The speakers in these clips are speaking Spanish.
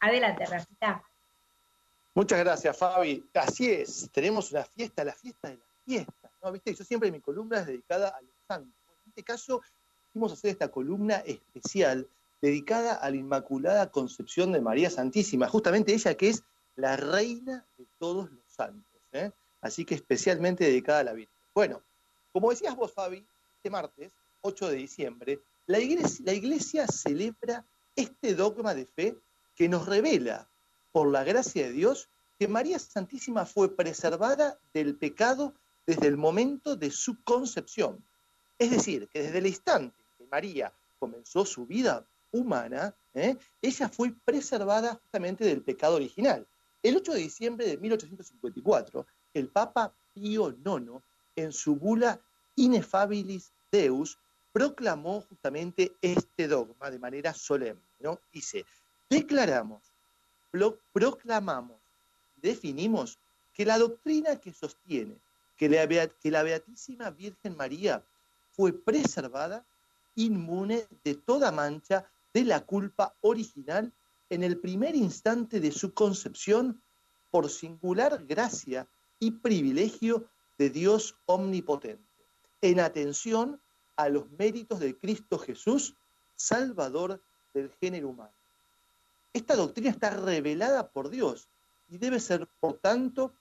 Adelante, Rafita. Muchas gracias, Fabi. Así es, tenemos una fiesta, la fiesta de las fiestas. ¿no? ¿Viste? Yo siempre mi columna es dedicada a los santos. En este caso, vamos a hacer esta columna especial dedicada a la Inmaculada Concepción de María Santísima, justamente ella que es la reina de todos los santos. ¿eh? Así que especialmente dedicada a la Virgen. Bueno, como decías vos, Fabi, este martes, 8 de diciembre, la iglesia, la iglesia celebra este dogma de fe que nos revela, por la gracia de Dios, que María Santísima fue preservada del pecado desde el momento de su concepción. Es decir, que desde el instante que María comenzó su vida humana, ¿eh? ella fue preservada justamente del pecado original. El 8 de diciembre de 1854, el Papa Pío IX, en su bula Inefabilis Deus, proclamó justamente este dogma de manera solemne. Dice, declaramos, proclamamos, definimos que la doctrina que sostiene que la, Beatísima Virgen María fue preservada inmune de toda mancha de la culpa original en el primer instante de su concepción por singular gracia y privilegio de Dios omnipotente, en atención a los méritos de Cristo Jesús, Salvador del género humano. Esta doctrina está revelada por Dios y debe ser, por tanto,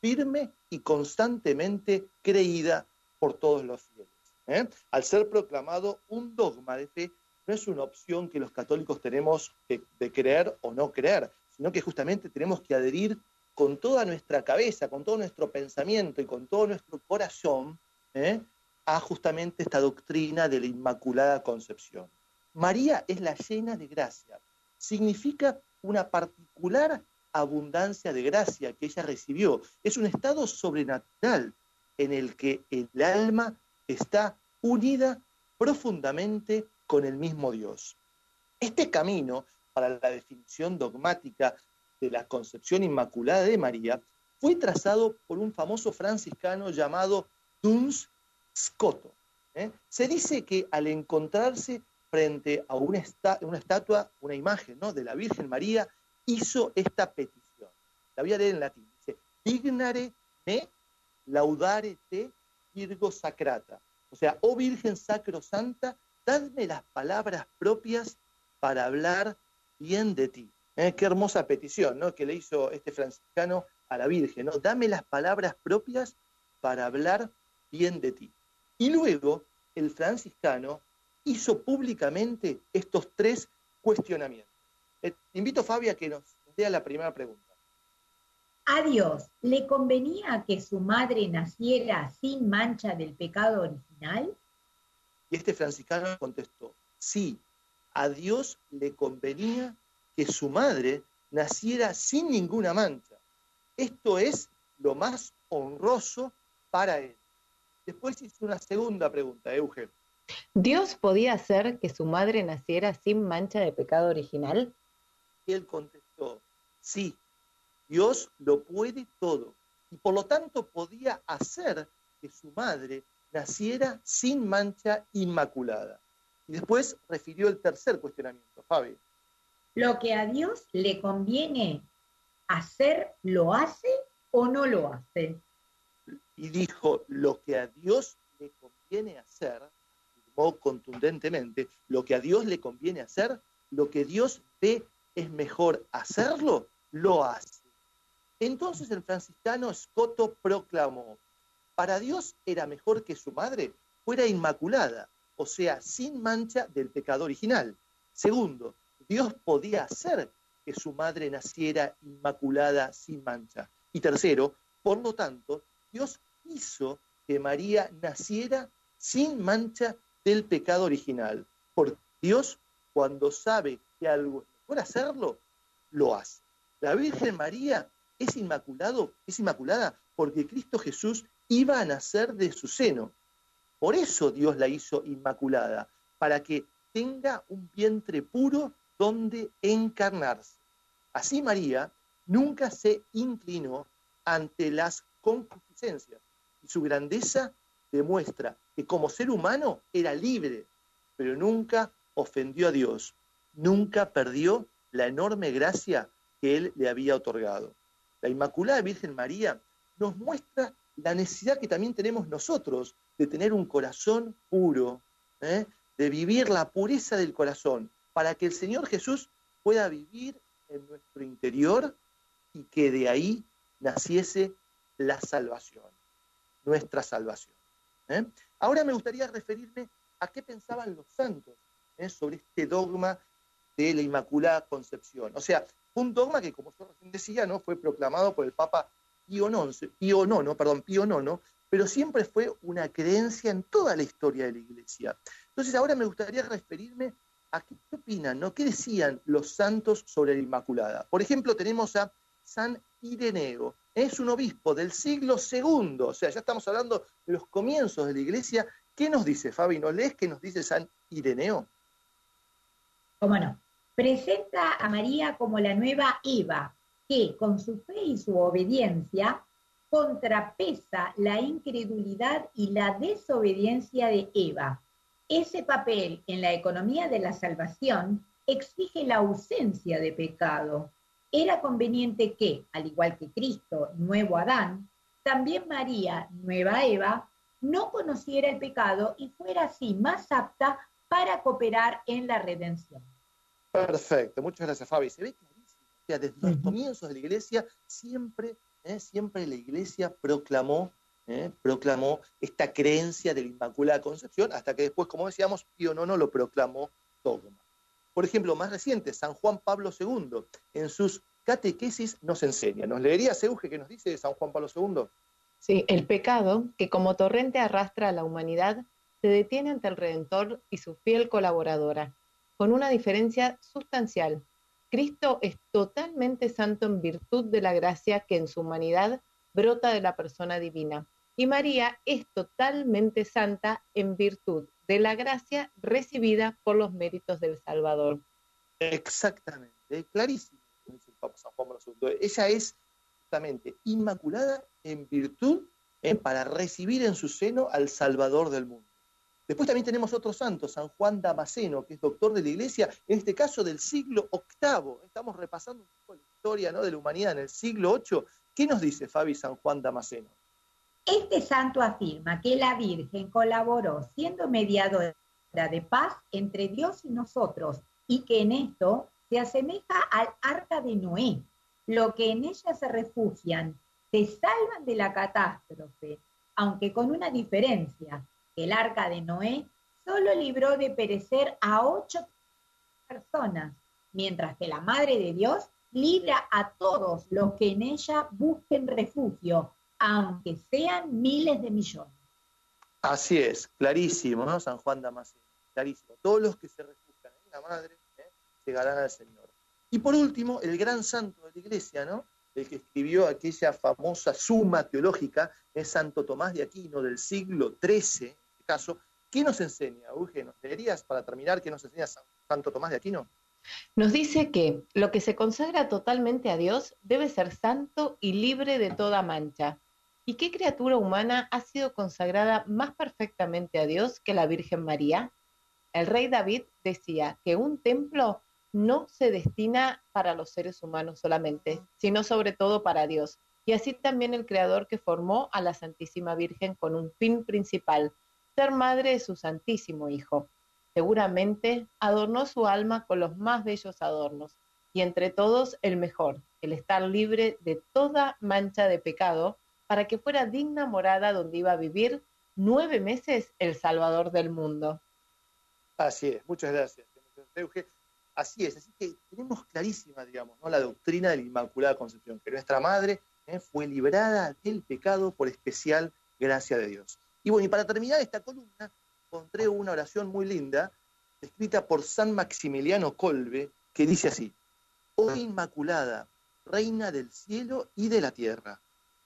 firme y constantemente creída por todos los fieles. ¿eh? Al ser proclamado un dogma de fe, no es una opción que los católicos tenemos de creer o no creer, sino que justamente tenemos que adherir con toda nuestra cabeza, con todo nuestro pensamiento y con todo nuestro corazón ¿eh? a justamente esta doctrina de la Inmaculada Concepción. María es la llena de gracia, significa una particular abundancia de gracia que ella recibió. Es un estado sobrenatural en el que el alma está unida profundamente con el mismo Dios. Este camino para la definición dogmática de la concepción inmaculada de María fue trazado por un famoso franciscano llamado Duns Scoto. ¿eh? Se dice que al encontrarse frente a una, estatua, una imagen ¿no? de la Virgen María, hizo esta petición. La voy a leer en latín. Dice, dignare me laudare te Virgo Sacrata. O sea, oh Virgen Sacrosanta, dadme las palabras propias para hablar bien de ti. ¿Eh? Qué hermosa petición ¿no? que le hizo este franciscano a la Virgen. ¿no? Dame las palabras propias para hablar bien de ti. Y luego el franciscano hizo públicamente estos tres cuestionamientos. Eh, invito a Fabia a que nos dé la primera pregunta. ¿A Dios le convenía que su madre naciera sin mancha del pecado original? Y este franciscano contestó, sí, a Dios le convenía que su madre naciera sin ninguna mancha. Esto es lo más honroso para él. Después hizo una segunda pregunta, Eugen. ¿Dios podía hacer que su madre naciera sin mancha de pecado original? Y él contestó, sí, Dios lo puede todo. Y por lo tanto podía hacer que su madre naciera sin mancha inmaculada. Y después refirió el tercer cuestionamiento, Fabi. ¿Lo que a Dios le conviene hacer, lo hace o no lo hace? Y dijo, lo que a Dios le conviene hacer, contundentemente, lo que a Dios le conviene hacer, lo que Dios ve es mejor hacerlo, lo hace. Entonces el franciscano Escoto proclamó, para Dios era mejor que su madre fuera inmaculada, o sea, sin mancha del pecado original. Segundo, Dios podía hacer que su madre naciera inmaculada sin mancha. Y tercero, por lo tanto, Dios hizo que María naciera sin mancha del pecado original. Porque Dios, cuando sabe que algo es mejor hacerlo, lo hace. La Virgen María es inmaculado, es inmaculada porque Cristo Jesús iba a nacer de su seno. Por eso Dios la hizo inmaculada, para que tenga un vientre puro donde encarnarse. Así María nunca se inclinó ante las concupiscencias y su grandeza demuestra que como ser humano era libre, pero nunca ofendió a Dios, nunca perdió la enorme gracia que Él le había otorgado. La Inmaculada Virgen María nos muestra la necesidad que también tenemos nosotros de tener un corazón puro, ¿eh? de vivir la pureza del corazón, para que el Señor Jesús pueda vivir en nuestro interior y que de ahí naciese la salvación, nuestra salvación. ¿Eh? Ahora me gustaría referirme a qué pensaban los santos ¿eh? sobre este dogma de la Inmaculada Concepción. O sea, un dogma que, como yo recién decía, ¿no? fue proclamado por el Papa Pío IX, Pío IX, perdón, Pío IX, pero siempre fue una creencia en toda la historia de la Iglesia. Entonces ahora me gustaría referirme a qué opinan, ¿no? ¿Qué decían los santos sobre la Inmaculada? Por ejemplo, tenemos a San Ireneo, es un obispo del siglo II, o sea, ya estamos hablando de los comienzos de la Iglesia. ¿Qué nos dice, Fabi? ¿No lees qué nos dice San Ireneo? ¿Cómo no? Presenta a María como la nueva Eva, que con su fe y su obediencia contrapesa la incredulidad y la desobediencia de Eva. Ese papel en la economía de la salvación exige la ausencia de pecado. Era conveniente que, al igual que Cristo, nuevo Adán, también María, nueva Eva, no conociera el pecado y fuera así más apta para cooperar en la redención. Perfecto, muchas gracias Fabi. Se ve desde los comienzos de la iglesia, siempre, ¿eh? siempre la iglesia proclamó, ¿eh? proclamó esta creencia de la Inmaculada Concepción, hasta que después, como decíamos, Pío IX lo proclamó dogma. Por ejemplo, más reciente, San Juan Pablo II, en sus catequesis nos enseña. ¿Nos leería Euge que nos dice San Juan Pablo II? Sí, el pecado, que como torrente arrastra a la humanidad, se detiene ante el Redentor y su fiel colaboradora, con una diferencia sustancial Cristo es totalmente santo en virtud de la gracia que en su humanidad brota de la persona divina. Y María es totalmente santa en virtud de la gracia recibida por los méritos del Salvador. Exactamente, clarísimo, dice el Papa San Juan. Ella es justamente inmaculada en virtud para recibir en su seno al Salvador del mundo. Después también tenemos otro santo, San Juan Damasceno, que es doctor de la Iglesia, en este caso del siglo VIII. Estamos repasando un poco la historia de la humanidad en el siglo VIII. ¿Qué nos dice Fabi San Juan Damasceno? Este santo afirma que la Virgen colaboró siendo mediadora de paz entre Dios y nosotros y que en esto se asemeja al arca de Noé. Lo que en ella se refugian se salvan de la catástrofe, aunque con una diferencia el arca de Noé solo libró de perecer a ocho personas, mientras que la Madre de Dios libra a todos los que en ella busquen refugio, aunque sean miles de millones. Así es, clarísimo, ¿no? San Juan Damasceno, clarísimo. Todos los que se refugian en la Madre ¿eh? llegarán al Señor. Y por último, el gran santo de la Iglesia, ¿no? El que escribió aquella famosa suma teológica es Santo Tomás de Aquino del siglo XIII, caso, ¿qué nos enseña, Uge? ¿Nos leerías para terminar qué nos enseña Santo Tomás de Aquino? Nos dice que lo que se consagra totalmente a Dios debe ser santo y libre de toda mancha. ¿Y qué criatura humana ha sido consagrada más perfectamente a Dios que la Virgen María? El rey David decía que un templo no se destina para los seres humanos solamente, sino sobre todo para Dios. Y así también el Creador que formó a la Santísima Virgen con un fin principal, ser madre de su Santísimo Hijo. Seguramente adornó su alma con los más bellos adornos, y entre todos el mejor, el estar libre de toda mancha de pecado, para que fuera digna morada donde iba a vivir nueve meses el Salvador del mundo. Así es, muchas gracias. Así es, así que tenemos clarísima, digamos, ¿no? la doctrina de la Inmaculada Concepción, que nuestra madre ¿eh? fue librada del pecado por especial gracia de Dios. Y bueno, y para terminar esta columna, encontré una oración muy linda, escrita por San Maximiliano Colbe, que dice así, Oh Inmaculada, Reina del cielo y de la tierra,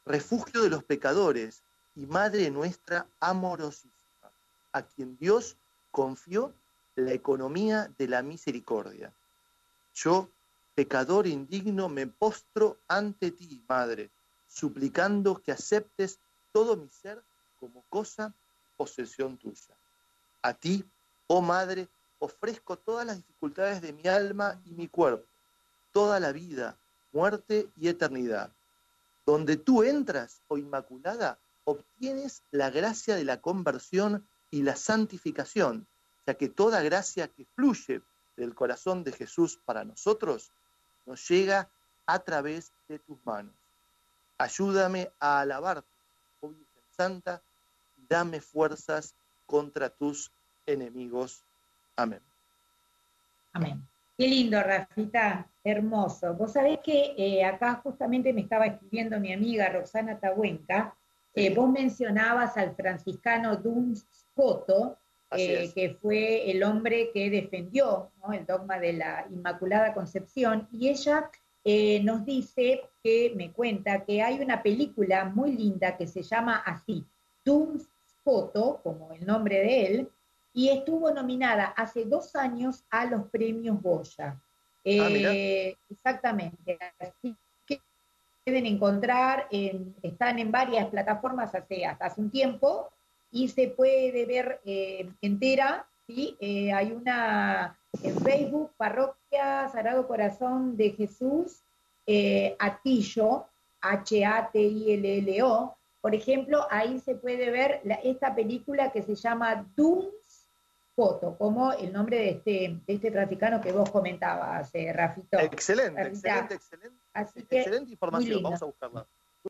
refugio de los pecadores y Madre nuestra amorosísima, a quien Dios confió la economía de la misericordia. Yo, pecador indigno, me postro ante ti, Madre, suplicando que aceptes todo mi ser como cosa posesión tuya. A ti, oh Madre, ofrezco todas las dificultades de mi alma y mi cuerpo, toda la vida, muerte y eternidad. Donde tú entras, oh Inmaculada, obtienes la gracia de la conversión y la santificación, ya que toda gracia que fluye del corazón de Jesús para nosotros nos llega a través de tus manos. Ayúdame a alabarte, oh Virgen Santa, y dame fuerzas contra tus enemigos. Amén. Amén. Qué lindo, Rafita, hermoso. Vos sabés que eh, acá justamente me estaba escribiendo mi amiga Roxana Tahuenca, eh, vos mencionabas al franciscano Duns Scoto, eh, que fue el hombre que defendió el dogma de la Inmaculada Concepción, y ella nos dice que me cuenta que hay una película muy linda que se llama así, Duns Scoto, como el nombre de él, y estuvo nominada hace dos años a los premios Goya. Ah, eh, exactamente. Así que pueden encontrar, están en varias plataformas hace, hasta hace un tiempo y se puede ver eh, entera. ¿sí? Eh, hay una en Facebook, Parroquia Sagrado Corazón de Jesús, Atillo, H-A-T-I-L-L-O. Por ejemplo, ahí se puede ver esta película que se llama Doom foto, como el nombre de este, de este traficano que vos comentabas, eh, Rafito. Excelente, excelente, excelente. Así que, excelente información, vamos a buscarla.